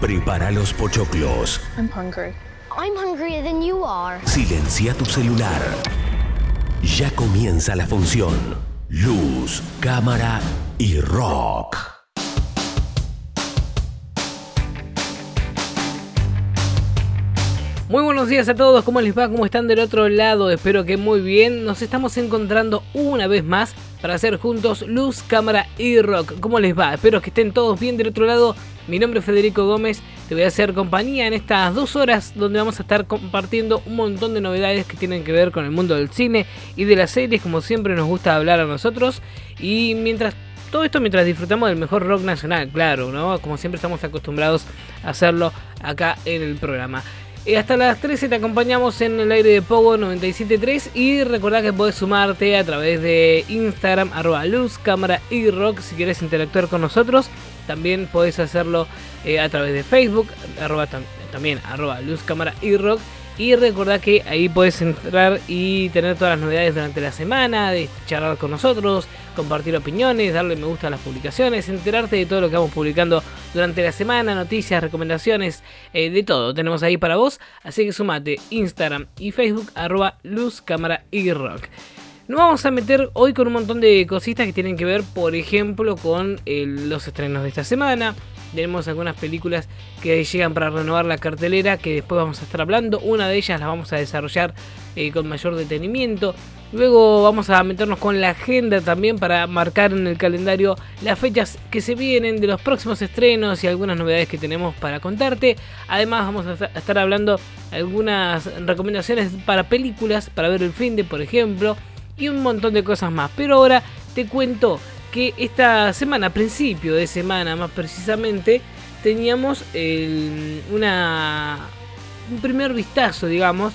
Prepara los pochoclos. I'm hungry. I'm hungrier than you are. Silencia tu celular. Ya comienza la función. Luz, cámara y rock. Muy buenos días a todos, ¿cómo les va? ¿Cómo están del otro lado? Espero que muy bien. Nos estamos encontrando una vez más para hacer juntos luz, cámara y rock. ¿Cómo les va? Espero que estén todos bien del otro lado. Mi nombre es Federico Gómez, te voy a hacer compañía en estas dos horas donde vamos a estar compartiendo un montón de novedades que tienen que ver con el mundo del cine y de las series, como siempre nos gusta hablar a nosotros. Y mientras todo esto mientras disfrutamos del mejor rock nacional, claro, ¿no? Como siempre estamos acostumbrados a hacerlo acá en el programa. Y hasta las 13 te acompañamos en el aire de Pogo 97.3 y recordá que podés sumarte a través de Instagram, arroba luz, cámara y rock si quieres interactuar con nosotros. También podés hacerlo eh, a través de Facebook, arroba también arroba luz, cámara y rock. Y recordá que ahí puedes entrar y tener todas las novedades durante la semana, de charlar con nosotros, compartir opiniones, darle me gusta a las publicaciones, enterarte de todo lo que vamos publicando durante la semana, noticias, recomendaciones, eh, de todo. Tenemos ahí para vos, así que sumate Instagram y Facebook, arroba y rock. Nos vamos a meter hoy con un montón de cositas que tienen que ver, por ejemplo, con los estrenos de esta semana. Tenemos algunas películas que llegan para renovar la cartelera que después vamos a estar hablando. Una de ellas la vamos a desarrollar eh, con mayor detenimiento. Luego vamos a meternos con la agenda también para marcar en el calendario las fechas que se vienen de los próximos estrenos y algunas novedades que tenemos para contarte. Además vamos a estar hablando algunas recomendaciones para películas, para ver el fin de, por ejemplo, y un montón de cosas más. Pero ahora te cuento que esta semana, principio de semana más precisamente, teníamos una, un primer vistazo, digamos,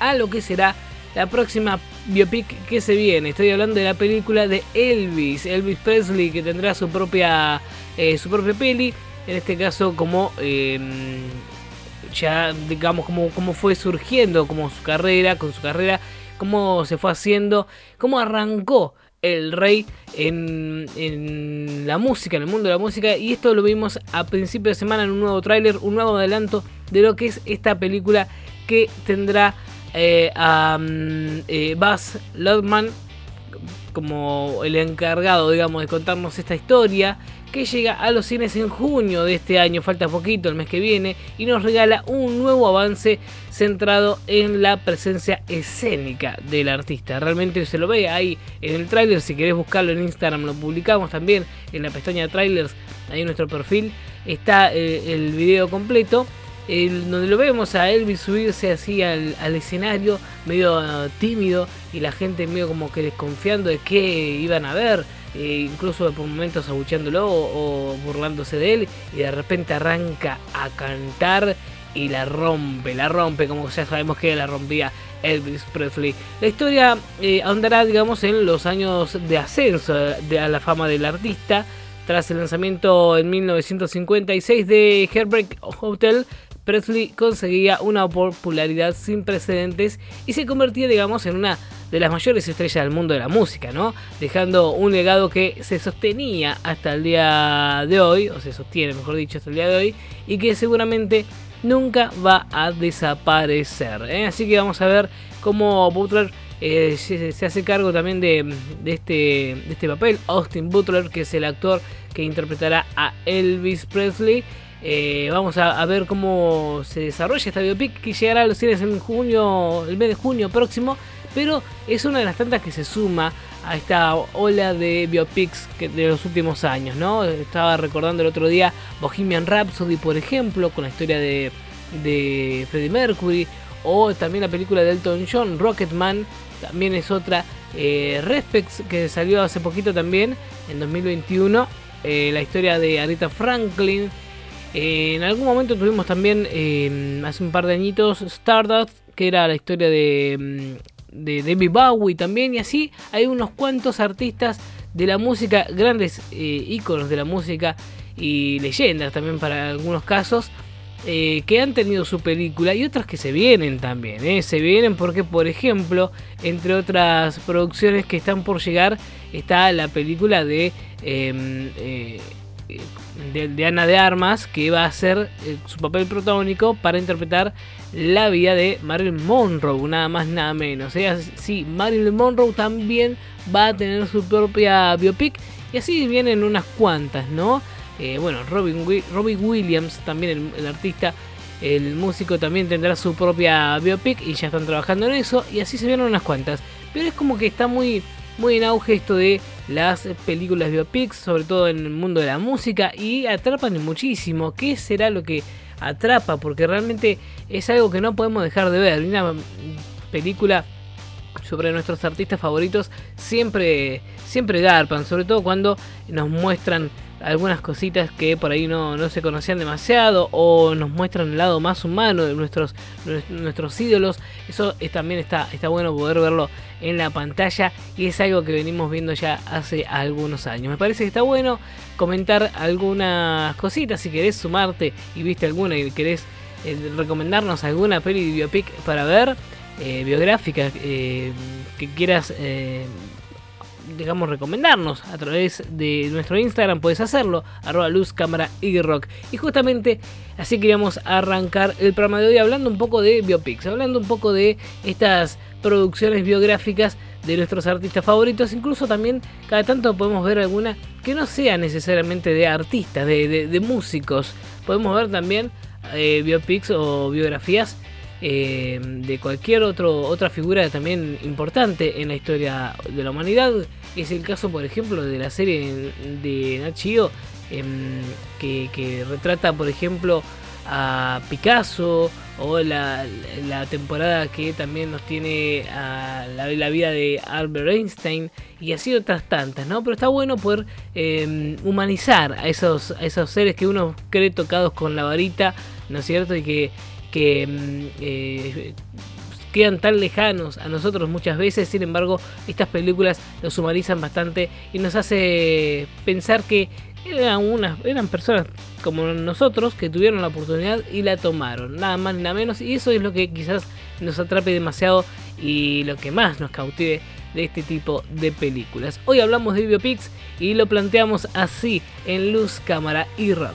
a lo que será la próxima biopic que se viene. Estoy hablando de la película de Elvis, Elvis Presley, que tendrá su propia, eh, su propia peli, en este caso como... Em, ya digamos como, como fue surgiendo como su carrera, con su carrera, cómo se fue haciendo, cómo arrancó el rey en, en, la música, en el mundo de la música. Y esto lo vimos a principio de semana en un nuevo tráiler, un nuevo adelanto de lo que es esta película que tendrá eh, a mm, eh, Buzz Ludman como el encargado, digamos, de contarnos esta historia que llega a los cines en junio de este año, falta poquito, el mes que viene, y nos regala un nuevo avance centrado en la presencia escénica del artista. Realmente se lo ve ahí en el tráiler, si querés buscarlo en Instagram lo publicamos también en la pestaña trailers, ahí en nuestro perfil está eh, el video completo. Donde lo vemos a Elvis subirse así al, escenario, medio tímido, y la gente medio como que desconfiando de qué iban a ver. Eh, incluso por momentos abucheándolo o, burlándose de él, y de repente arranca a cantar y la rompe, la rompe, como ya sabemos que la rompía Elvis Presley. La historia eh, ahondará, digamos, en los años de ascenso de, a la fama del artista. Tras el lanzamiento en 1956 de Heartbreak Hotel, Presley conseguía una popularidad sin precedentes y se convertía, digamos, en una de las mayores estrellas del mundo de la música, ¿no? Dejando un legado que se sostenía hasta el día de hoy, o se sostiene, mejor dicho, hasta el día de hoy, y que seguramente nunca va a desaparecer. ¿eh? Así que vamos a ver cómo Butler eh, se, hace cargo también de, este, de este papel. Austin Butler, que es el actor que interpretará a Elvis Presley. Eh, vamos a, ver cómo se desarrolla esta biopic que llegará a los cines en junio, el mes de junio próximo pero es una de las tantas que se suma a esta ola de biopics de los últimos años, ¿no? Estaba recordando el otro día Bohemian Rhapsody, por ejemplo, con la historia de, Freddie Mercury, o también la película de Elton John, Rocketman, también es otra. Eh, Respects, que salió hace poquito también, en 2021, eh, la historia de Arita Franklin. En algún momento tuvimos también, hace un par de añitos, Stardust, que era la historia de mm, de David Bowie también y así hay unos cuantos artistas de la música, grandes eh, íconos de la música y leyendas también para algunos casos eh, que han tenido su película y otras que se vienen también, eh. se vienen porque por ejemplo entre otras producciones que están por llegar está la película de em, de, Ana de Armas, que va a ser su papel protagónico para interpretar la vida de Marilyn Monroe, nada más, nada menos. Sí, Marilyn Monroe también va a tener su propia biopic y así vienen unas cuantas, ¿no? bueno, Robin, Williams, también el artista, el músico también tendrá su propia biopic y ya están trabajando en eso y así se vieron unas cuantas. Pero es como que está muy, muy en auge esto de las películas biopics, sobre todo en el mundo de la música y atrapan muchísimo. ¿Qué será lo que atrapa? Porque realmente es algo que no podemos dejar de ver. Una película sobre nuestros artistas favoritos siempre siempre garpan, sobre todo cuando nos muestran algunas cositas que por ahí no, no, se conocían demasiado o nos muestran el lado más humano de nuestros, nuestros ídolos. Eso es, también está, está bueno poder verlo en la pantalla y es algo que venimos viendo ya hace algunos años. Me parece que está bueno comentar algunas cositas si querés sumarte y viste alguna y querés eh, recomendarnos alguna peli de biopic para ver. Eh, biográfica eh, que quieras digamos, recomendarnos a través de nuestro Instagram, puedes hacerlo, arroba y rock. Y justamente así queríamos arrancar el programa de hoy hablando un poco de biopics, hablando un poco de estas producciones biográficas de nuestros artistas favoritos, incluso también cada tanto podemos ver alguna que no sea necesariamente de artistas, de, músicos, podemos ver también eh, biopics o biografías eh, de cualquier otro, otra figura también importante en la historia de la humanidad. Es el caso, por ejemplo, de la serie de Nachio, em, que, retrata, por ejemplo, a Picasso o la, temporada que también nos tiene a la, vida de Albert Einstein y así otras tantas, ¿no? Pero está bueno poder em, humanizar a esos, a esos seres que uno cree tocados con la varita, ¿no es cierto? Y que que mm, eh, quedan tan lejanos a nosotros muchas veces, sin embargo estas películas los humanizan bastante y nos hace pensar que eran, eran personas como nosotros que tuvieron la oportunidad y la tomaron, nada más ni nada menos, y eso es lo que quizás nos atrape demasiado y lo que más nos cautive de este tipo de películas. Hoy hablamos de biopics y lo planteamos así en luz, cámara y rock.